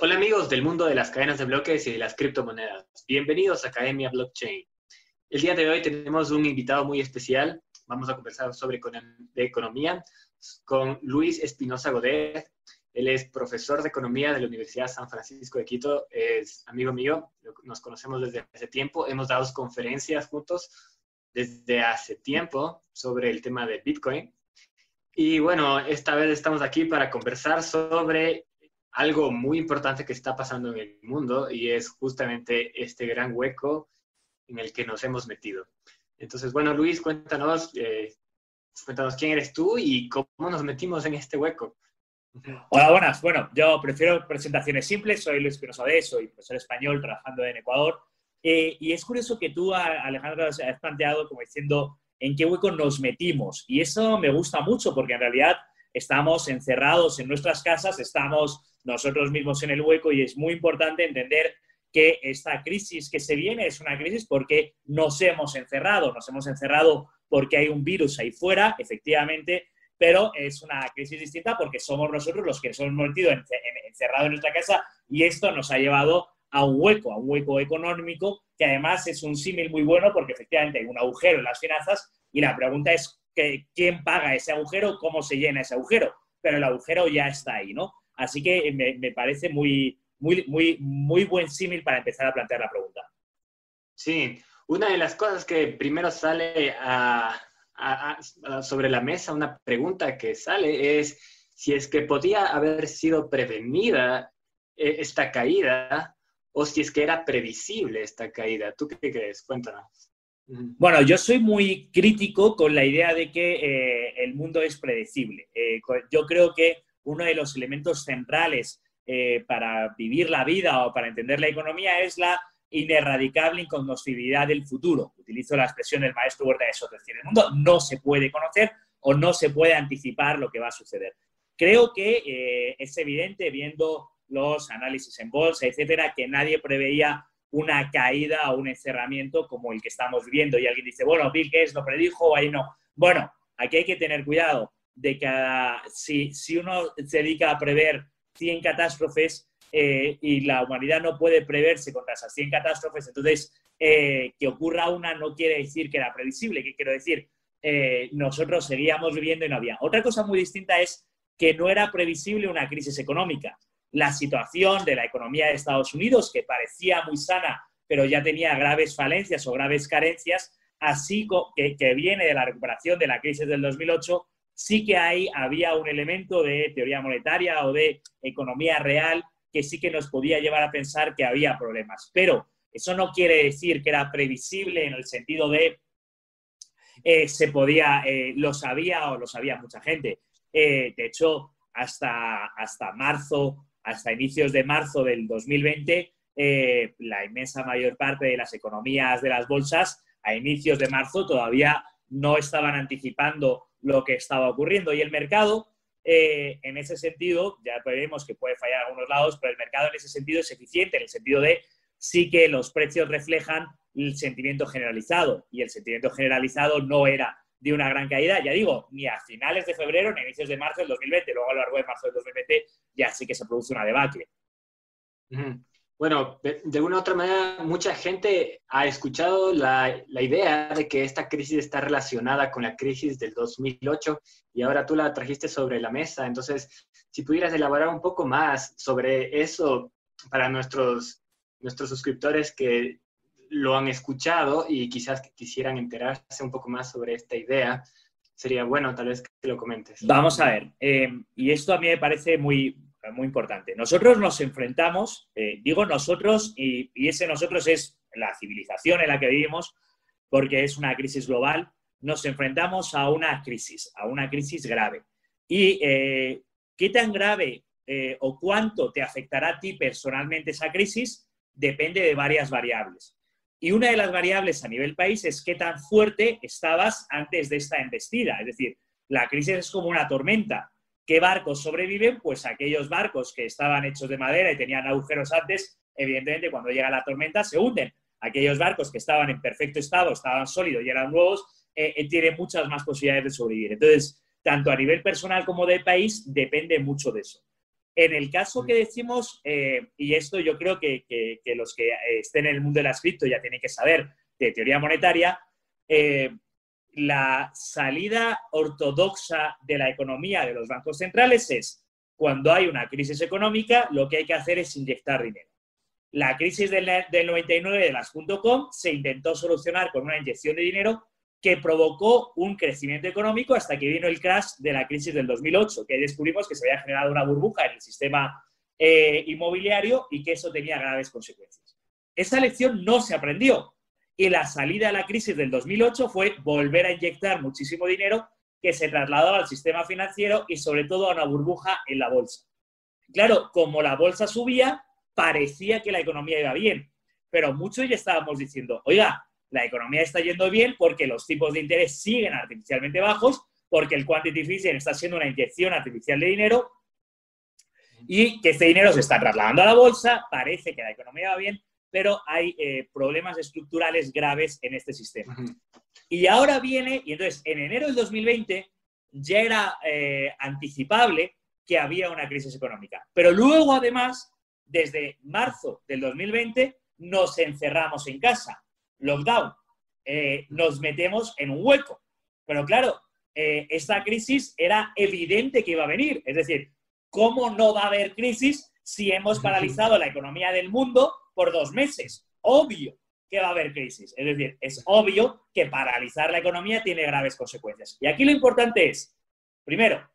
Hola amigos del mundo de las cadenas de bloques y de las criptomonedas. Bienvenidos a Academia Blockchain. El día de hoy tenemos un invitado muy especial. Vamos a conversar sobre economía con Luis Espinosa Godet. Él es profesor de economía de la Universidad San Francisco de Quito. Es amigo mío. Nos conocemos desde hace tiempo. Hemos dado conferencias juntos desde hace tiempo sobre el tema de Bitcoin. Y bueno, esta vez estamos aquí para conversar sobre algo muy importante que está pasando en el mundo y es justamente este gran hueco en el que nos hemos metido. Entonces, bueno, Luis, cuéntanos, eh, cuéntanos quién eres tú y cómo nos metimos en este hueco. Hola, buenas. Bueno, yo prefiero presentaciones simples. Soy Luis Pinoza soy profesor español trabajando en Ecuador. Eh, y es curioso que tú, Alejandro, has planteado como diciendo en qué hueco nos metimos. Y eso me gusta mucho porque en realidad estamos encerrados en nuestras casas, estamos nosotros mismos en el hueco y es muy importante entender que esta crisis que se viene es una crisis porque nos hemos encerrado, nos hemos encerrado porque hay un virus ahí fuera, efectivamente, pero es una crisis distinta porque somos nosotros los que nos hemos metido encerrados en nuestra casa y esto nos ha llevado a un hueco, a un hueco económico, que además es un símil muy bueno porque efectivamente hay un agujero en las finanzas y la pregunta es que, quién paga ese agujero, cómo se llena ese agujero, pero el agujero ya está ahí, ¿no? Así que me, parece muy, muy, muy, muy buen símil para empezar a plantear la pregunta. Sí, una de las cosas que primero sale sobre la mesa, una pregunta que sale es si es que podía haber sido prevenida eh, esta caída o si es que era previsible esta caída. ¿Tú qué crees? Cuéntanos. Bueno, yo soy muy crítico con la idea de que eh, el mundo es predecible. Eh, yo creo que uno de los elementos centrales para vivir la vida o para entender la economía es la inerradicable incognoscibilidad del futuro. Utilizo la expresión del maestro Huerta de Soto, es el mundo no se puede conocer o no se puede anticipar lo que va a suceder. Creo que es evidente, viendo los análisis en bolsa, etcétera, que nadie preveía una caída o un encerramiento como el que estamos viviendo. Y alguien dice, bueno, Bill Gates lo predijo ahí no. Bueno, aquí hay que tener cuidado de que si, si uno se dedica a prever 100 catástrofes eh, y la humanidad no puede preverse contra esas 100 catástrofes, entonces eh, que ocurra una no quiere decir que era previsible. ¿Qué quiero decir? Eh, nosotros seguíamos viviendo y no había. Otra cosa muy distinta es que no era previsible una crisis económica la situación de la economía de Estados Unidos, que parecía muy sana, pero ya tenía graves falencias o graves carencias, así que, que viene de la recuperación de la crisis del 2008, sí que ahí había un elemento de teoría monetaria o de economía real que sí que nos podía llevar a pensar que había problemas. Pero eso no quiere decir que era previsible en el sentido de eh, se podía, eh, lo sabía o lo sabía mucha gente. Eh, de hecho, hasta, hasta marzo hasta inicios de marzo del 2020, eh, la inmensa mayor parte de las economías de las bolsas a inicios de marzo todavía no estaban anticipando lo que estaba ocurriendo y el mercado, eh, en ese sentido, ya veremos que puede fallar en algunos lados, pero el mercado en ese sentido es eficiente, en el sentido de sí que los precios reflejan el sentimiento generalizado y el sentimiento generalizado no era de una gran caída, ya digo, ni a finales de febrero ni a inicios de marzo del 2020. Luego a lo largo de marzo del 2020 ya sí que se produce una debacle. Bueno, de, una u otra manera, mucha gente ha escuchado la, la, idea de que esta crisis está relacionada con la crisis del 2008 y ahora tú la trajiste sobre la mesa. Entonces, si pudieras elaborar un poco más sobre eso para nuestros, nuestros suscriptores que lo han escuchado y quizás quisieran enterarse un poco más sobre esta idea, sería bueno tal vez que lo comentes. Vamos a ver, eh, y esto a mí me parece muy, muy importante. Nosotros nos enfrentamos, eh, digo nosotros, y, ese nosotros es la civilización en la que vivimos, porque es una crisis global, nos enfrentamos a una crisis, a una crisis grave. ¿Y eh, qué tan grave o cuánto te afectará a ti personalmente esa crisis? Depende de varias variables. Y una de las variables a nivel país es qué tan fuerte estabas antes de esta embestida. Es decir, la crisis es como una tormenta. ¿Qué barcos sobreviven? Pues aquellos barcos que estaban hechos de madera y tenían agujeros antes, evidentemente cuando llega la tormenta se hunden. Aquellos barcos que estaban en perfecto estado, estaban sólidos y eran nuevos, eh, eh, tienen muchas más posibilidades de sobrevivir. Entonces, tanto a nivel personal como de país, depende mucho de eso. En el caso que decimos, eh, y esto yo creo que, los que estén en el mundo del la ya tienen que saber de teoría monetaria, la salida ortodoxa de la economía de los bancos centrales es cuando hay una crisis económica, lo que hay que hacer es inyectar dinero. La crisis del, 99 de las .com se intentó solucionar con una inyección de dinero que provocó un crecimiento económico hasta que vino el crash de la crisis del 2008, que descubrimos que se había generado una burbuja en el sistema eh, inmobiliario y que eso tenía graves consecuencias. Esa lección no se aprendió y la salida de la crisis del 2008 fue volver a inyectar muchísimo dinero que se trasladó al sistema financiero y sobre todo a una burbuja en la bolsa. Claro, como la bolsa subía, parecía que la economía iba bien, pero muchos ya estábamos diciendo, oiga, la economía está yendo bien porque los tipos de interés siguen artificialmente bajos, porque el quantitative easing está siendo una inyección artificial de dinero y que este dinero se está trasladando a la bolsa, parece que la economía va bien, pero hay eh, problemas estructurales graves en este sistema. Y ahora viene, y entonces en enero del 2020 ya era eh, anticipable que había una crisis económica. Pero luego, además, desde marzo del 2020, nos encerramos en casa, lockdown, eh, nos metemos en un hueco. Pero claro, esta crisis era evidente que iba a venir. Es decir, ¿cómo no va a haber crisis si hemos paralizado la economía del mundo por dos meses. Obvio que va a haber crisis. Es decir, es obvio que paralizar la economía tiene graves consecuencias. Y aquí lo importante es, primero,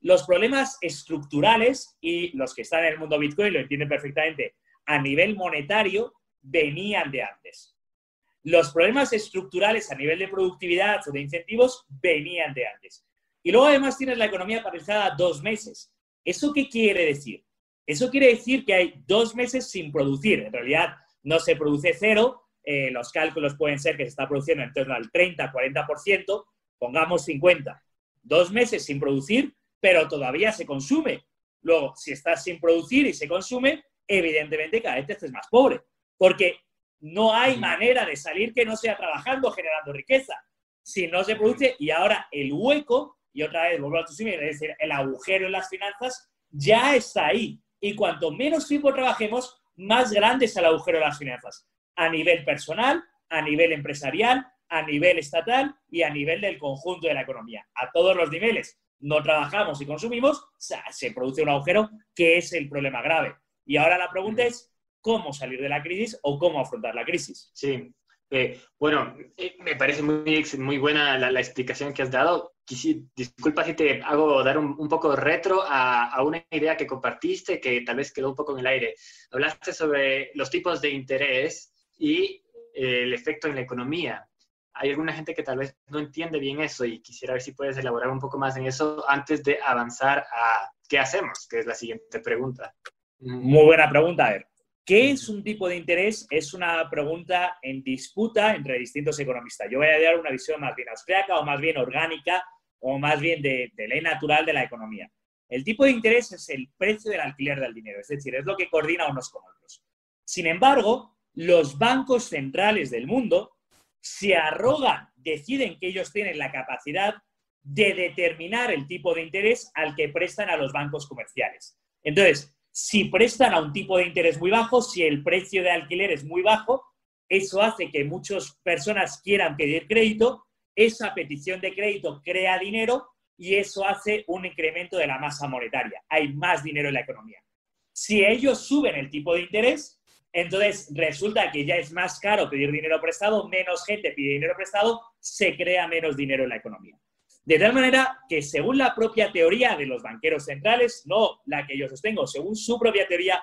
los problemas estructurales y los que están en el mundo Bitcoin lo entienden perfectamente a nivel monetario venían de antes. Los problemas estructurales a nivel de productividad o de incentivos venían de antes. Y luego además tienes la economía paralizada dos meses. ¿Eso qué quiere decir? Eso quiere decir que hay dos meses sin producir. En realidad no se produce cero. Eh, los cálculos pueden ser que se está produciendo en torno al 30, 40%, pongamos 50. Dos meses sin producir, pero todavía se consume. Luego, si estás sin producir y se consume, evidentemente cada vez te más pobre, porque no hay manera de salir que no sea trabajando, generando riqueza. Si no se produce, y ahora el hueco, y otra vez vuelvo a tu es decir, el agujero en las finanzas, ya está ahí y cuanto menos tiempo trabajemos, más grande es el agujero de las finanzas, a nivel personal, a nivel empresarial, a nivel estatal y a nivel del conjunto de la economía. A todos los niveles no trabajamos y consumimos, se produce un agujero que es el problema grave. Y ahora la pregunta es, ¿cómo salir de la crisis o cómo afrontar la crisis? Sí, bueno, eh, me parece muy, buena la, explicación que has dado. disculpa si te hago dar un, poco retro a, una idea que compartiste que tal vez quedó un poco en el aire. Hablaste sobre los tipos de interés y eh, el efecto en la economía. Hay alguna gente que tal vez no entiende bien eso y quisiera ver si puedes elaborar un poco más en eso antes de avanzar a qué hacemos, que es la siguiente pregunta. Muy buena pregunta, a ver. ¿Qué es un tipo de interés? Es una pregunta en disputa entre distintos economistas. Yo voy a dar una visión más bien austriaca o más bien orgánica o más bien de, ley natural de la economía. El tipo de interés es el precio del alquiler del dinero, es decir, es lo que coordina unos con otros. Sin embargo, los bancos centrales del mundo se arrogan, deciden que ellos tienen la capacidad de determinar el tipo de interés al que prestan a los bancos comerciales. Entonces, si prestan a un tipo de interés muy bajo, si el precio de alquiler es muy bajo, eso hace que muchas personas quieran pedir crédito, esa petición de crédito crea dinero y eso hace un incremento de la masa monetaria. Hay más dinero en la economía. Si ellos suben el tipo de interés, entonces resulta que ya es más caro pedir dinero prestado, menos gente pide dinero prestado, se crea menos dinero en la economía. De tal manera que según la propia teoría de los banqueros centrales, no la que yo sostengo, según su propia teoría,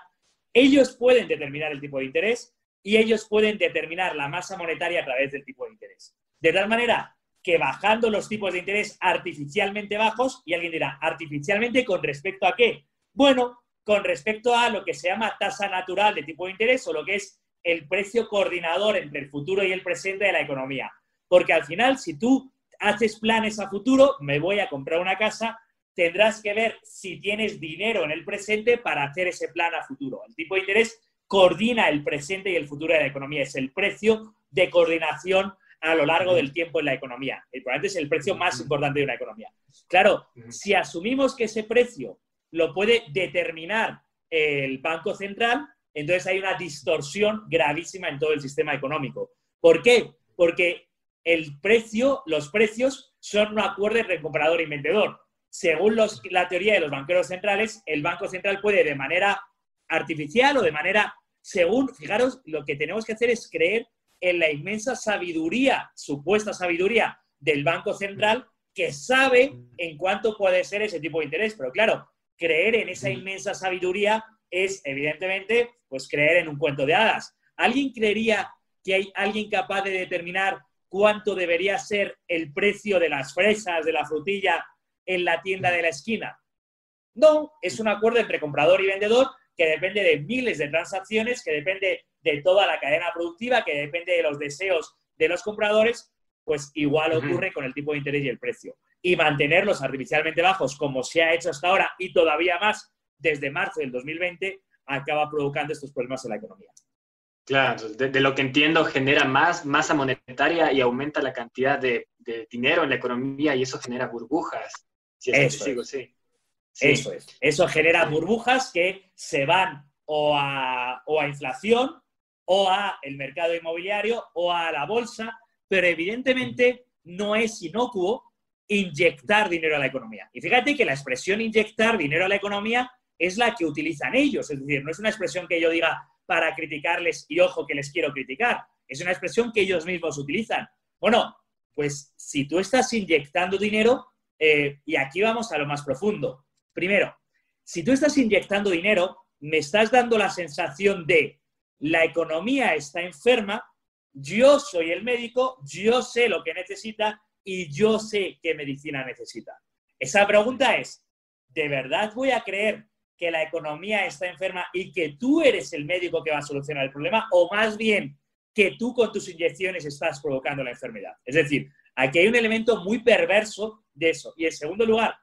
ellos pueden determinar el tipo de interés y ellos pueden determinar la masa monetaria a través del tipo de interés. De tal manera que bajando los tipos de interés artificialmente bajos, y alguien dirá, artificialmente con respecto a qué? Bueno, con respecto a lo que se llama tasa natural de tipo de interés o lo que es el precio coordinador entre el futuro y el presente de la economía. Porque al final, si tú haces planes a futuro, me voy a comprar una casa, tendrás que ver si tienes dinero en el presente para hacer ese plan a futuro. El tipo de interés coordina el presente y el futuro de la economía. Es el precio de coordinación a lo largo del tiempo en la economía. El probablemente es el precio más importante de una economía. Claro, si asumimos que ese precio lo puede determinar el Banco Central, entonces hay una distorsión gravísima en todo el sistema económico. ¿Por qué? Porque el precio, los precios son un acuerdo entre comprador y vendedor. Según la teoría de los banqueros centrales, el Banco Central puede de manera artificial o de manera, según, fijaros, lo que tenemos que hacer es creer en la inmensa sabiduría, supuesta sabiduría del Banco Central, que sabe en cuánto puede ser ese tipo de interés. Pero claro, creer en esa inmensa sabiduría es, evidentemente, pues creer en un cuento de hadas. ¿Alguien creería que hay alguien capaz de determinar cuánto debería ser el precio de las fresas, de la frutilla en la tienda de la esquina? No, es un acuerdo entre comprador y vendedor que depende de miles de transacciones, que depende de toda la cadena productiva, que depende de los deseos de los compradores, pues igual ocurre con el tipo de interés y el precio. Y mantenerlos artificialmente bajos, como se ha hecho hasta ahora y todavía más desde marzo del 2020, acaba provocando estos problemas en la economía. Claro, de, lo que entiendo genera más masa monetaria y aumenta la cantidad de, dinero en la economía y eso genera burbujas. eso, es. sí. eso es. Eso genera burbujas que se van o a, o a inflación o a el mercado inmobiliario o a la bolsa, pero evidentemente no es inocuo inyectar dinero a la economía. Y fíjate que la expresión inyectar dinero a la economía es la que utilizan ellos, es decir, no es una expresión que yo diga para criticarles y ojo que les quiero criticar, es una expresión que ellos mismos utilizan. Bueno, pues si tú estás inyectando dinero, eh, y aquí vamos a lo más profundo. Primero, si tú estás inyectando dinero, me estás dando la sensación de la economía está enferma, yo soy el médico, yo sé lo que necesita y yo sé qué medicina necesita. Esa pregunta es, ¿de verdad voy a creer que la economía está enferma y que tú eres el médico que va a solucionar el problema? ¿O más bien que tú con tus inyecciones estás provocando la enfermedad? Es decir, aquí hay un elemento muy perverso de eso. Y en segundo lugar,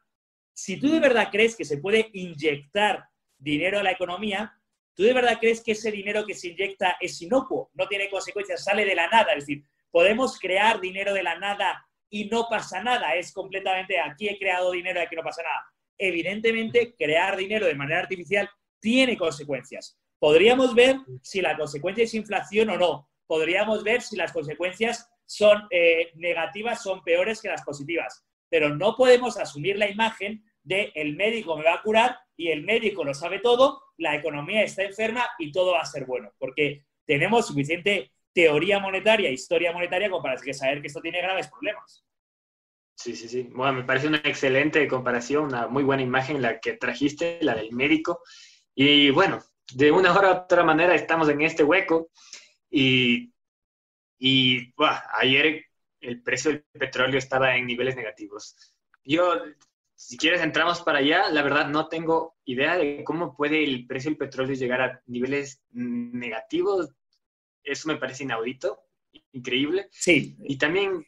si tú de verdad crees que se puede inyectar dinero a la economía, ¿Tú de verdad crees que ese dinero que se inyecta es inocuo, no tiene consecuencias, sale de la nada? Es decir, podemos crear dinero de la nada y no pasa nada. Es completamente, aquí he creado dinero y aquí no pasa nada. Evidentemente, crear dinero de manera artificial tiene consecuencias. Podríamos ver si la consecuencia es inflación o no. Podríamos ver si las consecuencias son eh, negativas, son peores que las positivas. Pero no podemos asumir la imagen de el médico me va a curar y el médico lo sabe todo, la economía está enferma y todo va a ser bueno, porque tenemos suficiente teoría monetaria, historia monetaria, como para saber que esto tiene graves problemas. Sí, sí, sí. Bueno, me parece una excelente comparación, una muy buena imagen la que trajiste, la del médico. Y bueno, de una hora u otra manera estamos en este hueco y, y ayer el precio del petróleo estaba en niveles negativos. Yo si quieres entramos para allá, la verdad no tengo idea de cómo puede el precio del petróleo llegar a niveles negativos. Eso me parece inaudito, increíble. Sí. Y también,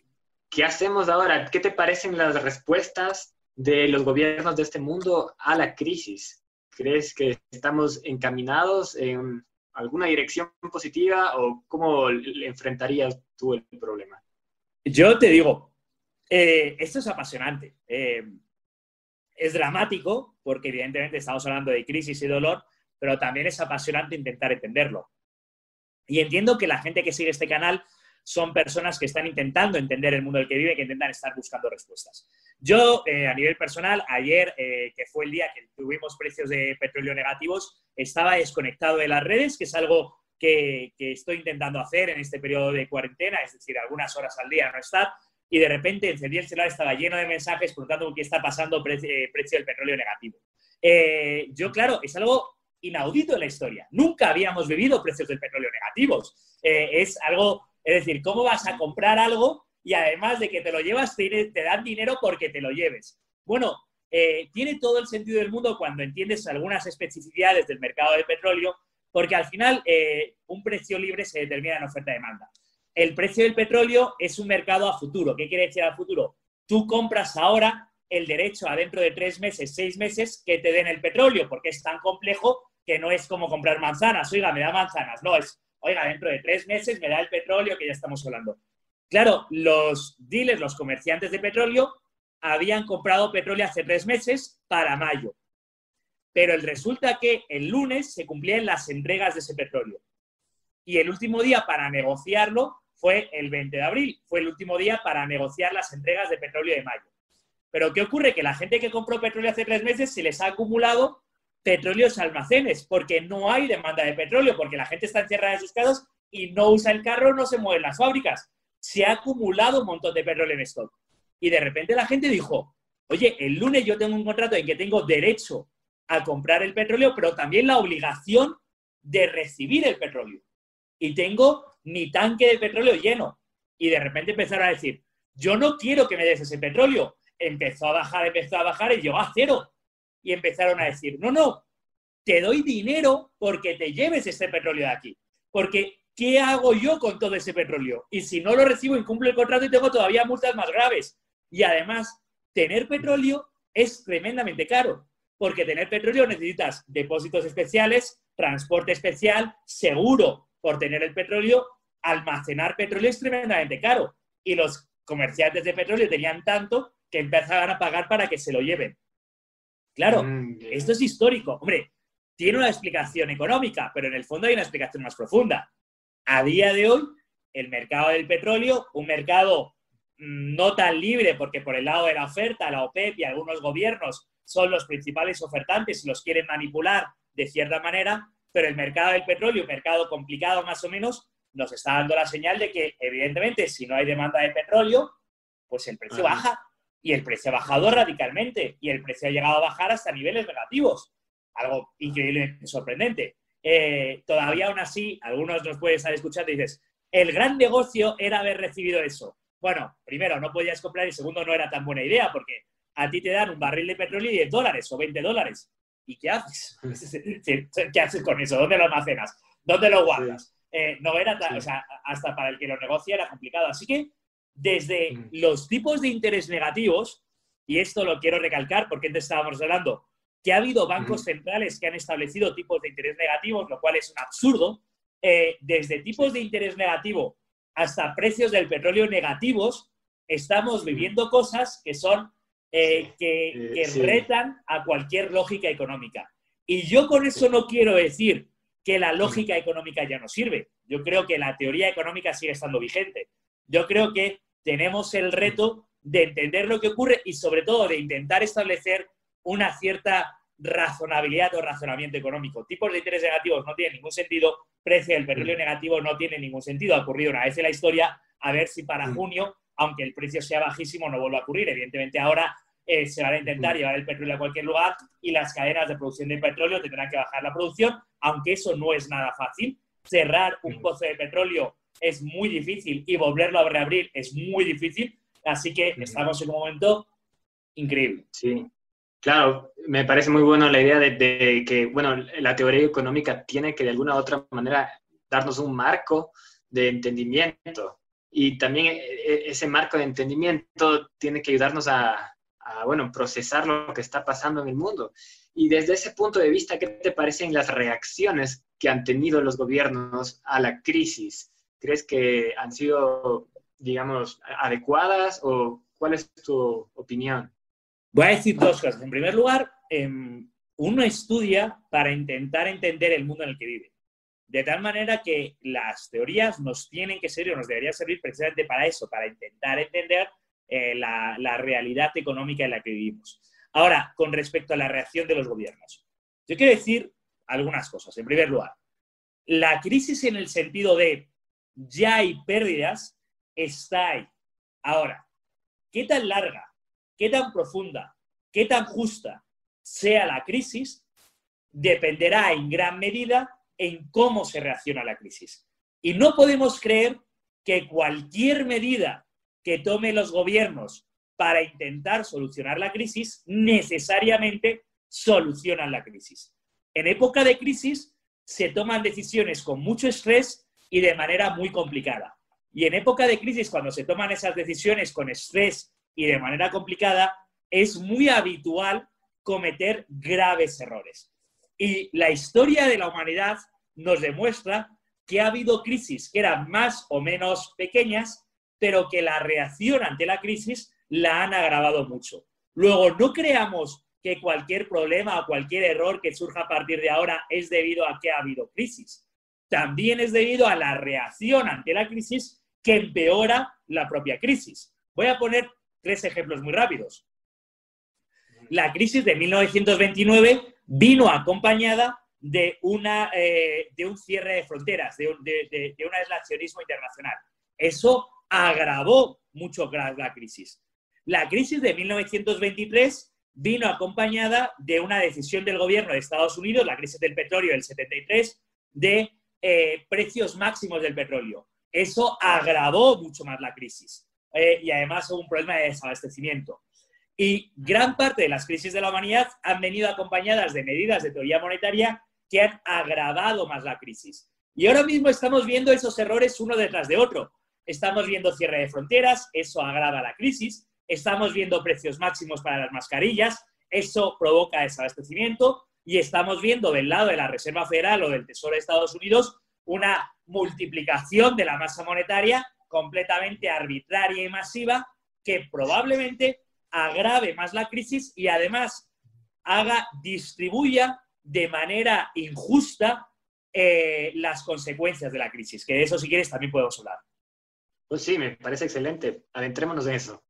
¿qué hacemos ahora? ¿Qué te parecen las respuestas de los gobiernos de este mundo a la crisis? ¿Crees que estamos encaminados en alguna dirección positiva o cómo enfrentarías tú el problema? Yo te digo, eh, esto es apasionante. Eh, es dramático, porque evidentemente estamos hablando de crisis y dolor, pero también es apasionante intentar entenderlo. Y entiendo que la gente que sigue este canal son personas que están intentando entender el mundo en el que vive, que intentan estar buscando respuestas. Yo, eh, a nivel personal, ayer, eh, que fue el día que tuvimos precios de petróleo negativos, estaba desconectado de las redes, que es algo que, que estoy intentando hacer en este periodo de cuarentena, es decir, algunas horas al día no estar, y de repente encendí el celular, estaba lleno de mensajes preguntando qué está pasando, eh, precio del petróleo negativo. Yo, claro, es algo inaudito en la historia. Nunca habíamos vivido precios del petróleo negativos. Es algo, es decir, ¿cómo vas a comprar algo y además de que te lo llevas, te, dan dinero porque te lo lleves? Bueno, tiene todo el sentido del mundo cuando entiendes algunas especificidades del mercado de petróleo, porque al final un precio libre se determina en oferta-demanda el precio del petróleo es un mercado a futuro. ¿Qué quiere decir a futuro? Tú compras ahora el derecho a dentro de tres meses, seis meses, que te den el petróleo, porque es tan complejo que no es como comprar manzanas. Oiga, me da manzanas. No, es, oiga, dentro de tres meses me da el petróleo que ya estamos hablando. Claro, los dealers, los comerciantes de petróleo, habían comprado petróleo hace tres meses para mayo. Pero el resulta que el lunes se cumplían las entregas de ese petróleo. Y el último día para negociarlo fue el 20 de abril. Fue el último día para negociar las entregas de petróleo de mayo. Pero ¿qué ocurre? Que la gente que compró petróleo hace tres meses se les ha acumulado petróleos almacenes, porque no hay demanda de petróleo, porque la gente está encerrada en sus casas y no usa el carro, no se mueven las fábricas. Se ha acumulado un montón de petróleo en stock. Y de repente la gente dijo, oye, el lunes yo tengo un contrato en que tengo derecho a comprar el petróleo, pero también la obligación de recibir el petróleo. Y tengo mi tanque de petróleo lleno. Y de repente empezaron a decir, yo no quiero que me des ese petróleo. Empezó a bajar, empezó a bajar y llegó a cero. Y empezaron a decir, no, no, te doy dinero porque te lleves ese petróleo de aquí. Porque, ¿qué hago yo con todo ese petróleo? Y si no lo recibo, incumplo el contrato y tengo todavía multas más graves. Y además, tener petróleo es tremendamente caro porque tener petróleo necesitas depósitos especiales, transporte especial, seguro por tener el petróleo, almacenar petróleo es tremendamente caro. Y los comerciantes de petróleo tenían tanto que empezaban a pagar para que se lo lleven. Claro, mm, esto es histórico. Hombre, tiene una explicación económica, pero en el fondo hay una explicación más profunda. A día de hoy, el mercado del petróleo, un mercado mm, no tan libre, porque por el lado de la oferta, la OPEP y algunos gobiernos son los principales ofertantes y los quieren manipular de cierta manera, pero el mercado del petróleo, un mercado complicado más o menos, nos está dando la señal de que, evidentemente, si no hay demanda de petróleo, pues el precio baja. Y el precio ha bajado radicalmente. Y el precio ha llegado a bajar hasta niveles negativos. Algo increíblemente sorprendente. Eh, todavía aún así, algunos nos pueden estar escuchando y dices, el gran negocio era haber recibido eso. Bueno, primero, no podías comprar y segundo, no era tan buena idea porque a ti te dan un barril de petróleo y 10 dólares o 20 dólares. ¿Y qué haces? ¿Qué haces con eso? ¿Dónde lo almacenas? ¿Dónde lo guardas? Eh, no era o sea, hasta para el que lo negocia era complicado. Así que desde mm. los tipos de interés negativos, y esto lo quiero recalcar porque antes estábamos hablando, que ha habido bancos centrales que han establecido tipos de interés negativos, lo cual es un absurdo, eh, desde tipos de interés negativo hasta precios del petróleo negativos, estamos viviendo cosas que son eh, que, retan a cualquier lógica económica. Y yo con eso no quiero decir que la lógica económica ya no sirve. Yo creo que la teoría económica sigue estando vigente. Yo creo que tenemos el reto de entender lo que ocurre y sobre todo de intentar establecer una cierta razonabilidad o razonamiento económico. Tipos de interés negativos no tienen ningún sentido, precio del petróleo negativo no tiene ningún sentido. Ha ocurrido una vez en la historia, a ver si para junio, aunque el precio sea bajísimo, no vuelve a ocurrir. Evidentemente ahora eh, se van a intentar llevar el petróleo a cualquier lugar y las cadenas de producción de petróleo tendrán que bajar la producción, aunque eso no es nada fácil. Cerrar un pozo de petróleo es muy difícil y volverlo a reabrir es muy difícil. Así que estamos en un momento increíble. Sí, claro, me parece muy buena la idea de, que, bueno, la teoría económica tiene que de alguna u otra manera darnos un marco de entendimiento y también e, e, ese marco de entendimiento tiene que ayudarnos a, a, bueno, procesar lo que está pasando en el mundo. Y desde ese punto de vista, ¿qué te parecen las reacciones que han tenido los gobiernos a la crisis? ¿Crees que han sido, digamos, adecuadas o cuál es tu opinión? Voy a decir dos cosas. En primer lugar, em, uno estudia para intentar entender el mundo en el que vive. De tal manera que las teorías nos tienen que servir o nos deberían servir precisamente para eso, para intentar entender eh, la, realidad económica en la que vivimos. Ahora, con respecto a la reacción de los gobiernos, yo quiero decir algunas cosas. En primer lugar, la crisis en el sentido de ya hay pérdidas está ahí. Ahora, ¿qué tan larga, qué tan profunda, qué tan justa sea la crisis dependerá en gran medida en cómo se reacciona la crisis. Y no podemos creer que cualquier medida que tomen los gobiernos para intentar solucionar la crisis, necesariamente solucionan la crisis. En época de crisis se toman decisiones con mucho estrés y de manera muy complicada. Y en época de crisis, cuando se toman esas decisiones con estrés y de manera complicada, es muy habitual cometer graves errores. Y la historia de la humanidad nos demuestra que ha habido crisis que eran más o menos pequeñas, pero que la reacción ante la crisis la han agravado mucho. Luego, no creamos que cualquier problema o cualquier error que surja a partir de ahora es debido a que ha habido crisis. También es debido a la reacción ante la crisis que empeora la propia crisis. Voy a poner tres ejemplos muy rápidos. La crisis de 1929 vino acompañada de, una, eh, de un cierre de fronteras, de de, un aislacionismo internacional. Eso agravó mucho la crisis. La crisis de 1923 vino acompañada de una decisión del gobierno de Estados Unidos, la crisis del petróleo del 73, de eh, precios máximos del petróleo. Eso agravó mucho más la crisis eh, y además hubo un problema de desabastecimiento. Y gran parte de las crisis de la humanidad han venido acompañadas de medidas de teoría monetaria que han agravado más la crisis. Y ahora mismo estamos viendo esos errores uno detrás de otro. Estamos viendo cierre de fronteras, eso agrava la crisis. Estamos viendo precios máximos para las mascarillas, eso provoca desabastecimiento. Y estamos viendo del lado de la Reserva Federal o del Tesoro de Estados Unidos una multiplicación de la masa monetaria completamente arbitraria y masiva que probablemente agrave más la crisis y además haga, distribuya de manera injusta eh, las consecuencias de la crisis, que de eso si quieres también podemos hablar. Pues sí, me parece excelente. Adentrémonos en eso.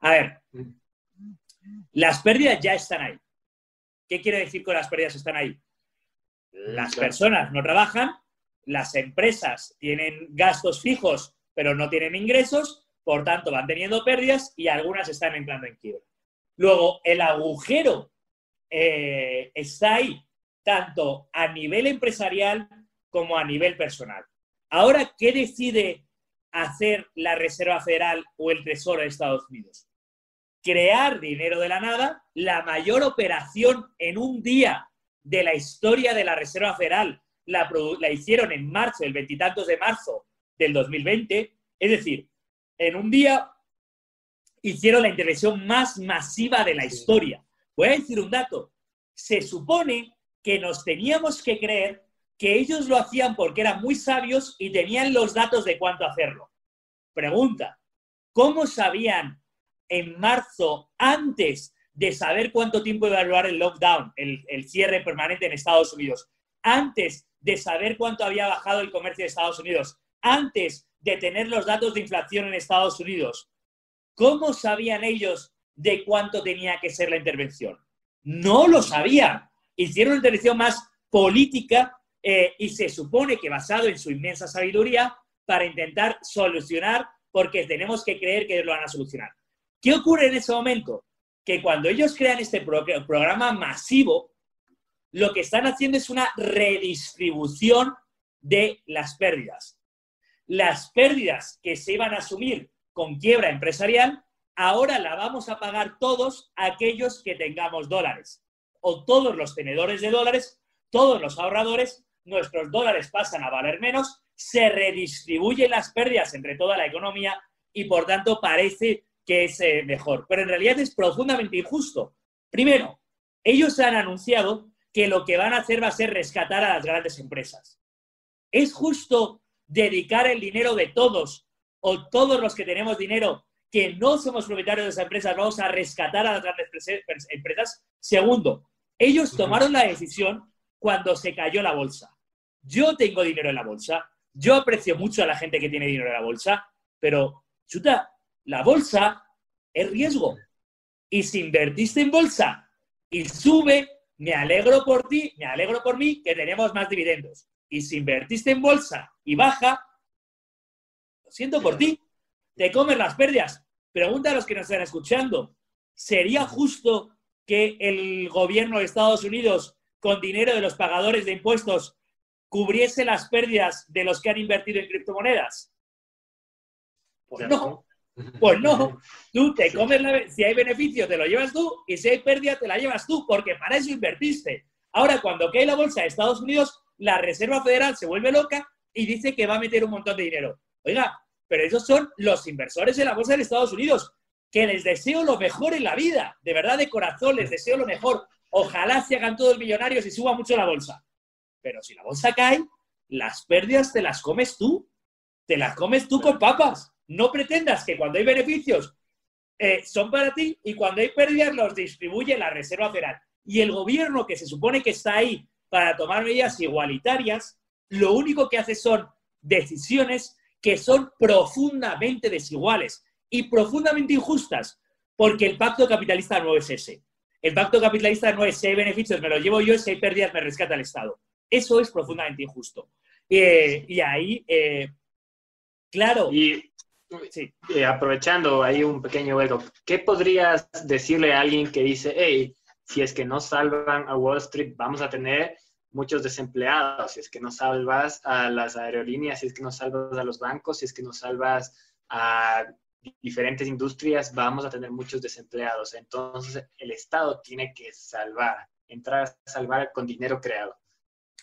A ver, las pérdidas ya están ahí. ¿Qué quiere decir que las pérdidas están ahí? Las personas no trabajan, las empresas tienen gastos fijos, pero no tienen ingresos, por tanto van teniendo pérdidas y algunas están entrando en quiebra. Luego, el agujero eh, está ahí, tanto a nivel empresarial como a nivel personal. Ahora, ¿qué decide hacer la Reserva Federal o el Tesoro de Estados Unidos? Crear dinero de la nada, la mayor operación en un día de la historia de la Reserva Federal la, la hicieron en marzo, el veintitantos de marzo del 2020, es decir, en un día hicieron la intervención más masiva de la historia. Voy a decir un dato. Se supone que nos teníamos que creer que ellos lo hacían porque eran muy sabios y tenían los datos de cuánto hacerlo. Pregunta, ¿cómo sabían en marzo, antes de saber cuánto tiempo iba a durar el lockdown, el, cierre permanente en Estados Unidos, antes de saber cuánto había bajado el comercio de Estados Unidos, antes de tener los datos de inflación en Estados Unidos, ¿cómo sabían ellos de cuánto tenía que ser la intervención? No lo sabían. Hicieron una intervención más política eh, y se supone que basado en su inmensa sabiduría para intentar solucionar, porque tenemos que creer que lo van a solucionar. ¿Qué ocurre en ese momento? Que cuando ellos crean este programa masivo, lo que están haciendo es una redistribución de las pérdidas. Las pérdidas que se iban a asumir con quiebra empresarial, ahora la vamos a pagar todos aquellos que tengamos dólares. O todos los tenedores de dólares, todos los ahorradores, nuestros dólares pasan a valer menos, se redistribuyen las pérdidas entre toda la economía y por tanto parece que es eh, mejor. Pero en realidad es profundamente injusto. Primero, ellos han anunciado que lo que van a hacer va a ser rescatar a las grandes empresas. ¿Es justo dedicar el dinero de todos o todos los que tenemos dinero que no somos propietarios de esas empresas, vamos a rescatar a las grandes empresas? Segundo, ellos tomaron la decisión cuando se cayó la bolsa. Yo tengo dinero en la bolsa, yo aprecio mucho a la gente que tiene dinero en la bolsa, pero, chuta, la bolsa es riesgo. Y si invertiste en bolsa y sube, me alegro por ti, me alegro por mí que tenemos más dividendos. Y si invertiste en bolsa y baja, lo siento por ti, te comes las pérdidas. Pregunta a los que nos están escuchando, ¿sería justo que el gobierno de Estados Unidos, con dinero de los pagadores de impuestos, cubriese las pérdidas de los que han invertido en criptomonedas? Pues no. Pues no, tú te comes la, si hay beneficio te lo llevas tú y si hay pérdida te la llevas tú, porque para eso invertiste. Ahora, cuando cae la bolsa de Estados Unidos, la Reserva Federal se vuelve loca y dice que va a meter un montón de dinero. Oiga, pero esos son los inversores en la bolsa de Estados Unidos. que les deseo lo mejor en la vida, de verdad de corazón, les deseo lo mejor. Ojalá se hagan todos millonarios y suba mucho la bolsa. Pero si la bolsa cae, las pérdidas te las comes tú, te las comes tú con papas. No pretendas que cuando hay beneficios eh, son para ti y cuando hay pérdidas los distribuye la Reserva Federal. Y el gobierno que se supone que está ahí para tomar medidas igualitarias, lo único que hace son decisiones que son profundamente desiguales y profundamente injustas, porque el pacto capitalista no es ese. El pacto capitalista no es si hay beneficios me los llevo yo, si hay pérdidas me rescata el Estado. Eso es profundamente injusto. Eh, y ahí, eh, claro. Y eh, aprovechando ahí un pequeño hueco, ¿qué podrías decirle a alguien que dice, hey, si es que no salvan a Wall Street, vamos a tener muchos desempleados, si es que no salvas a las aerolíneas, si es que no salvas a los bancos, si es que no salvas a diferentes industrias, vamos a tener muchos desempleados. Entonces, el Estado tiene que salvar, entrar a salvar con dinero creado.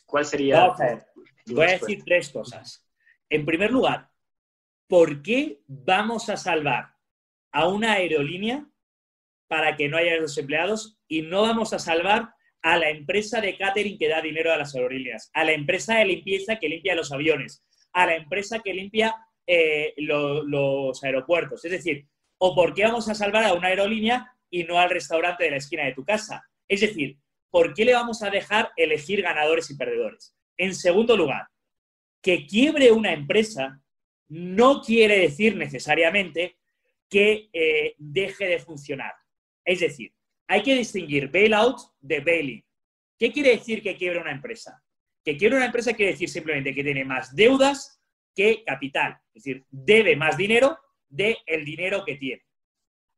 ¿Cuál sería? voy a decir tres cosas. En primer lugar, ¿por qué vamos a salvar a una aerolínea para que no haya desempleados y no vamos a salvar a la empresa de catering que da dinero a las aerolíneas, a la empresa de limpieza que limpia los aviones, a la empresa que limpia eh, los aeropuertos? Es decir, ¿o por qué vamos a salvar a una aerolínea y no al restaurante de la esquina de tu casa? Es decir, ¿por qué le vamos a dejar elegir ganadores y perdedores? En segundo lugar, que quiebre una empresa no quiere decir necesariamente que eh, deje de funcionar. Es decir, hay que distinguir bailout de bailing. ¿Qué quiere decir que quiebre una empresa? Que quiebre una empresa quiere decir simplemente que tiene más deudas que capital. Es decir, debe más dinero del el dinero que tiene.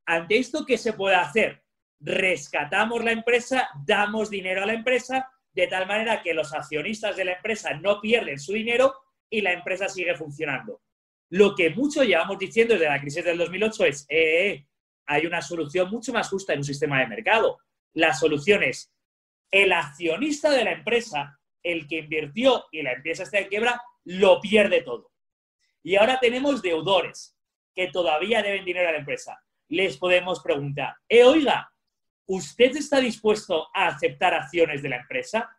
Ante esto, ¿qué se puede hacer? Rescatamos la empresa, damos dinero a la empresa, de tal manera que los accionistas de la empresa no pierden su dinero y la empresa sigue funcionando. Lo que mucho llevamos diciendo desde la crisis del 2008 es, eh, eh, hay una solución mucho más justa en un sistema de mercado. La solución es el accionista de la empresa, el que invirtió y la empresa está en quiebra, lo pierde todo. Y ahora tenemos deudores que todavía deben dinero a la empresa. Les podemos preguntar, eh, oiga, ¿usted está dispuesto a aceptar acciones de la empresa?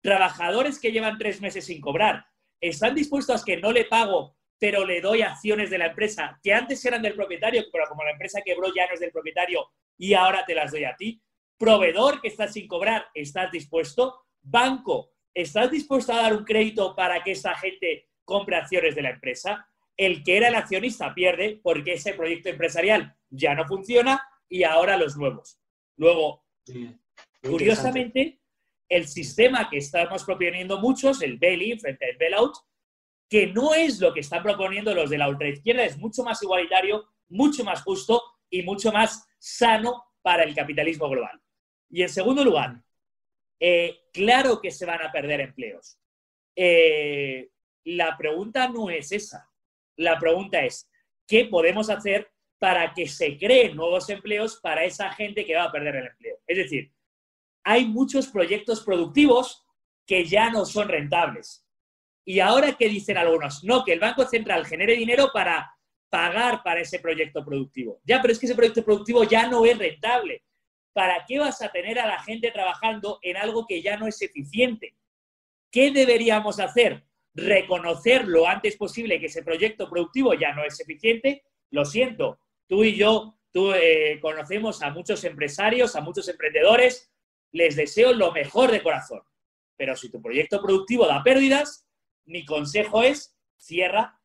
Trabajadores que llevan tres meses sin cobrar, ¿están dispuestos a que no le pago pero le doy acciones de la empresa que antes eran del propietario, pero como la empresa quebró ya no es del propietario y ahora te las doy a ti. Proveedor que estás sin cobrar, ¿estás dispuesto? Banco, ¿estás dispuesto a dar un crédito para que esa gente compre acciones de la empresa? El que era el accionista pierde porque ese proyecto empresarial ya no funciona y ahora los nuevos. Luego, curiosamente, el sistema que estamos proponiendo muchos, el bail-in frente al bail-out, que no es lo que están proponiendo los de la ultraizquierda, es mucho más igualitario, mucho más justo y mucho más sano para el capitalismo global. Y en segundo lugar, eh, claro que se van a perder empleos. Eh, la pregunta no es esa. La pregunta es, ¿qué podemos hacer para que se creen nuevos empleos para esa gente que va a perder el empleo? Es decir, hay muchos proyectos productivos que ya no son rentables y ahora, ¿qué dicen algunos? No, que el Banco Central genere dinero para pagar para ese proyecto productivo. Ya, pero es que ese proyecto productivo ya no es rentable. ¿Para qué vas a tener a la gente trabajando en algo que ya no es eficiente? ¿Qué deberíamos hacer? Reconocer lo antes posible que ese proyecto productivo ya no es eficiente. Lo siento, tú y yo eh, conocemos a muchos empresarios, a muchos emprendedores, les deseo lo mejor de corazón. Pero si tu proyecto productivo da pérdidas, mi consejo es cierra.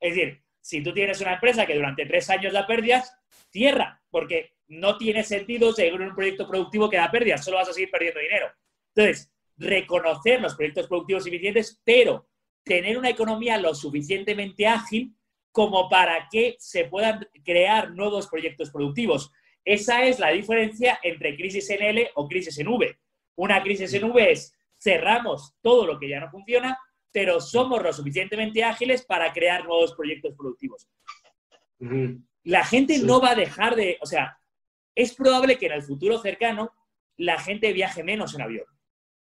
Es decir, si tú tienes una empresa que durante tres años da pérdidas, cierra, porque no tiene sentido seguir un proyecto productivo que da pérdidas, solo vas a seguir perdiendo dinero. Entonces, reconocer los proyectos productivos eficientes, pero tener una economía lo suficientemente ágil como para que se puedan crear nuevos proyectos productivos. Esa es la diferencia entre crisis en L o crisis en V. Una crisis en V es cerramos todo lo que ya no funciona pero somos lo suficientemente ágiles para crear nuevos proyectos productivos. La gente no va a dejar de, o sea, es probable que en el futuro cercano la gente viaje menos en avión.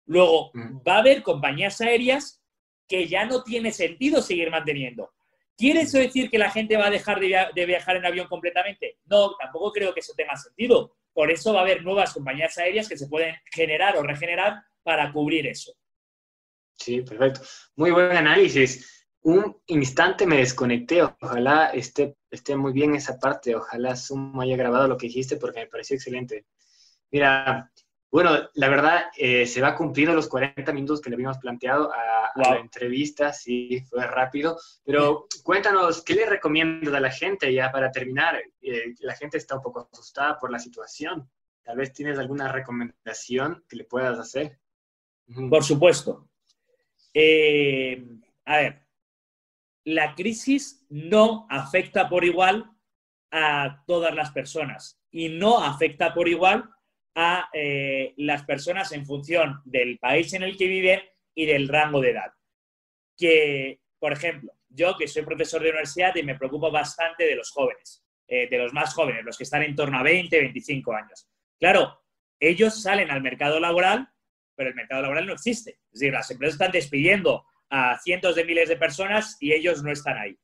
Luego, va a haber compañías aéreas que ya no tiene sentido seguir manteniendo. ¿Quiere eso decir que la gente va a dejar de, viajar en avión completamente? No, tampoco creo que eso tenga sentido. Por eso va a haber nuevas compañías aéreas que se pueden generar o regenerar para cubrir eso. Sí, perfecto. Muy buen análisis. Un instante me desconecté. Ojalá esté, esté muy bien esa parte. Ojalá Zoom haya grabado lo que dijiste porque me pareció excelente. Mira, bueno, la verdad, eh, se va cumpliendo los 40 minutos que le habíamos planteado a, la entrevista, sí, fue rápido, pero cuéntanos, ¿qué le recomiendas a la gente ya para terminar? Eh, la gente está un poco asustada por la situación. Tal vez tienes alguna recomendación que le puedas hacer. Por supuesto. Eh, a ver, la crisis no afecta por igual a todas las personas y no afecta por igual a eh, las personas en función del país en el que viven y del rango de edad. Que, por ejemplo, yo que soy profesor de universidad y me preocupo bastante de los jóvenes, eh, de los más jóvenes, los que están en torno a 20, 25 años. Claro, ellos salen al mercado laboral, pero el mercado laboral no existe. Es decir, las empresas están despidiendo a cientos de miles de personas y ellos no están ahí.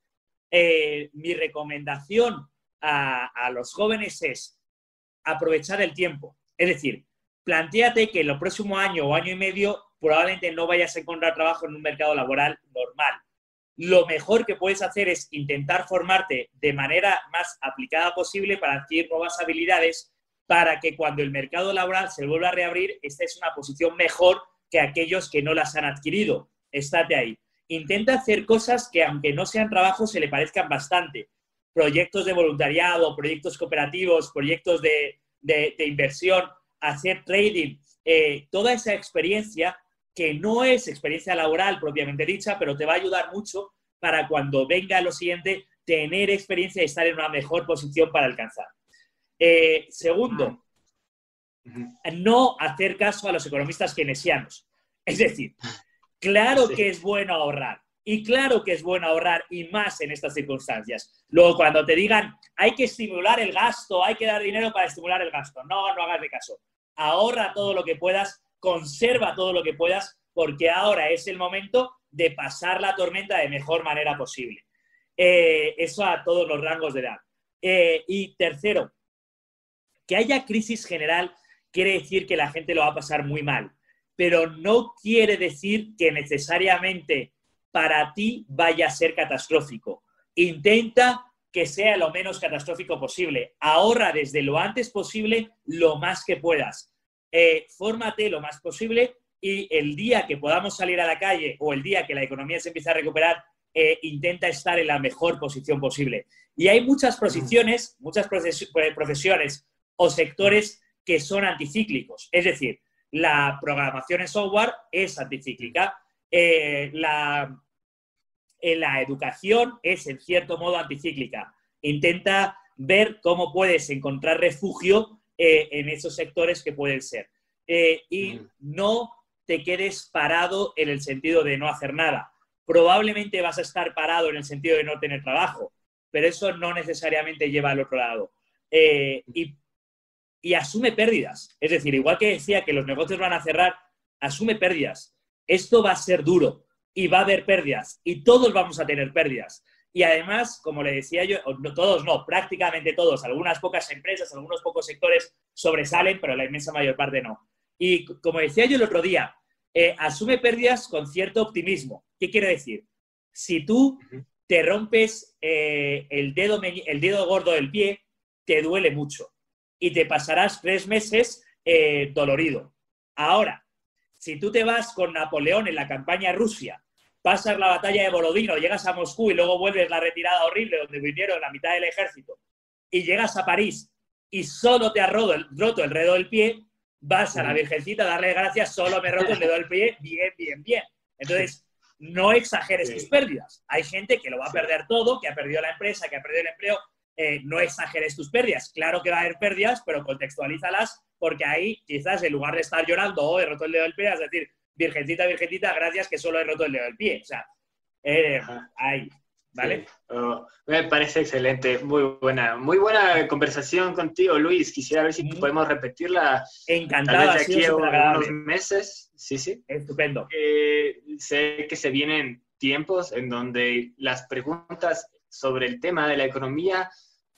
Eh, mi recomendación a los jóvenes es aprovechar el tiempo. Es decir, planteate que en el próximo año o año y medio probablemente no vayas a encontrar trabajo en un mercado laboral normal. Lo mejor que puedes hacer es intentar formarte de manera más aplicada posible para adquirir nuevas habilidades para que cuando el mercado laboral se vuelva a reabrir, estés en una posición mejor que aquellos que no las han adquirido. Estate ahí. Intenta hacer cosas que, aunque no sean trabajos, se le parezcan bastante. Proyectos de voluntariado, proyectos cooperativos, proyectos de, de, inversión, hacer trading, eh, toda esa experiencia que no es experiencia laboral propiamente dicha, pero te va a ayudar mucho para cuando venga lo siguiente, tener experiencia y estar en una mejor posición para alcanzar. Eh, segundo, no hacer caso a los economistas keynesianos. Es decir, claro que es bueno ahorrar, y claro que es bueno ahorrar y más en estas circunstancias. Luego, cuando te digan, hay que estimular el gasto, hay que dar dinero para estimular el gasto, no, no hagas de caso. Ahorra todo lo que puedas, conserva todo lo que puedas, porque ahora es el momento de pasar la tormenta de mejor manera posible. Eh, eso a todos los rangos de edad. Eh, y tercero, que haya crisis general quiere decir que la gente lo va a pasar muy mal, pero no quiere decir que necesariamente para ti vaya a ser catastrófico. Intenta que sea lo menos catastrófico posible. Ahorra desde lo antes posible lo más que puedas. Eh, fórmate lo más posible y el día que podamos salir a la calle o el día que la economía se empiece a recuperar, eh, intenta estar en la mejor posición posible. Y hay muchas posiciones, muchas profesiones o sectores que son anticíclicos. Es decir, la programación en software es anticíclica. Eh, la, la educación es en cierto modo anticíclica. Intenta ver cómo puedes encontrar refugio eh, en esos sectores que pueden ser. Eh, y no te quedes parado en el sentido de no hacer nada. Probablemente vas a estar parado en el sentido de no tener trabajo, pero eso no necesariamente lleva al otro lado. Eh, y, y asume pérdidas. Es decir, igual que decía que los negocios van a cerrar, asume pérdidas. Esto va a ser duro y va a haber pérdidas y todos vamos a tener pérdidas. Y además, como le decía yo, no, todos no, prácticamente todos, algunas pocas empresas, algunos pocos sectores sobresalen, pero la inmensa mayor parte no. Y como decía yo el otro día, eh, asume pérdidas con cierto optimismo. ¿Qué quiero decir? Si tú te rompes eh, el, dedo, el dedo gordo del pie, te duele mucho y te pasarás tres meses eh, dolorido. Ahora, si tú te vas con Napoleón en la campaña Rusia pasas la batalla de Borodino, llegas a Moscú y luego vuelves la retirada horrible donde vinieron la mitad del ejército y llegas a París y solo te has roto el, roto el dedo del pie, vas a la Virgencita a darle gracias, solo me he roto el dedo del pie, bien, bien, bien. Entonces, no exageres tus pérdidas. Hay gente que lo va a perder todo, que ha perdido la empresa, que ha perdido el empleo. Eh, no exageres tus pérdidas. Claro que va a haber pérdidas, pero contextualízalas porque ahí quizás en lugar de estar llorando, oh, he roto el dedo del pie, es decir, virgencita, virgencita, gracias que solo he roto el dedo del pie. O sea, eh, ahí, ¿vale? Oh, me parece excelente, muy buena, muy buena conversación contigo, Luis. Quisiera ver si podemos repetirla. Encantado, de aquí a unos meses. Sí, sí. Estupendo. sé que se vienen tiempos en donde las preguntas sobre el tema de la economía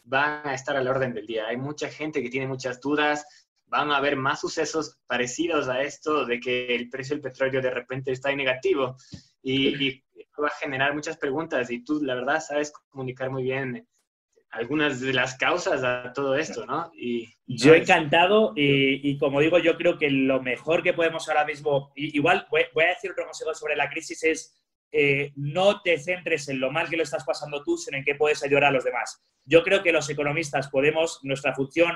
van a estar al orden del día. Hay mucha gente que tiene muchas dudas, van a haber más sucesos parecidos a esto de que el precio del petróleo de repente está en negativo y, va a generar muchas preguntas y tú la verdad sabes comunicar muy bien algunas de las causas a todo esto, ¿no? Y, yo encantado y, como digo, yo creo que lo mejor que podemos ahora mismo, igual voy, voy a decir otro consejo sobre la crisis es eh, no te centres en lo mal que lo estás pasando tú, sino en qué puedes ayudar a los demás. Yo creo que los economistas podemos, nuestra función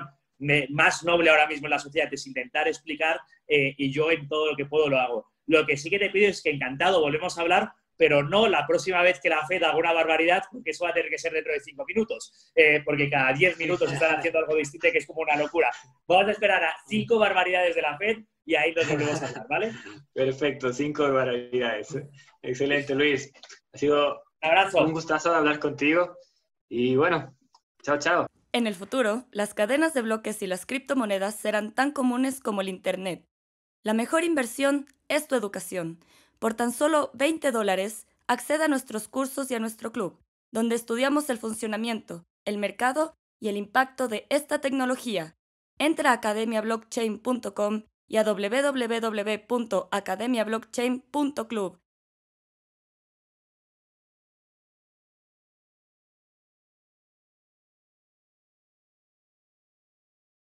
más noble ahora mismo en la sociedad es intentar explicar eh, y yo en todo lo que puedo lo hago. Lo que sí que te pido es que encantado volvemos a hablar, pero no la próxima vez que la Fed haga una barbaridad, porque eso va a tener que ser dentro de cinco minutos, eh, porque cada diez minutos están haciendo algo distinto que es como una locura. Vamos a esperar a cinco barbaridades de la Fed y ahí nos volvemos a hablar, ¿vale? Perfecto, cinco barbaridades. Excelente, Luis. Ha sido un, abrazo. un gustazo hablar contigo y bueno, chao, chao. En el futuro, las cadenas de bloques y las criptomonedas serán tan comunes como el Internet. La mejor inversión es tu educación. Por tan solo 20 dólares, acceda a nuestros cursos y a nuestro club, donde estudiamos el funcionamiento, el mercado y el impacto de esta tecnología. Entra a academiablockchain.com y a www.academiablockchain.club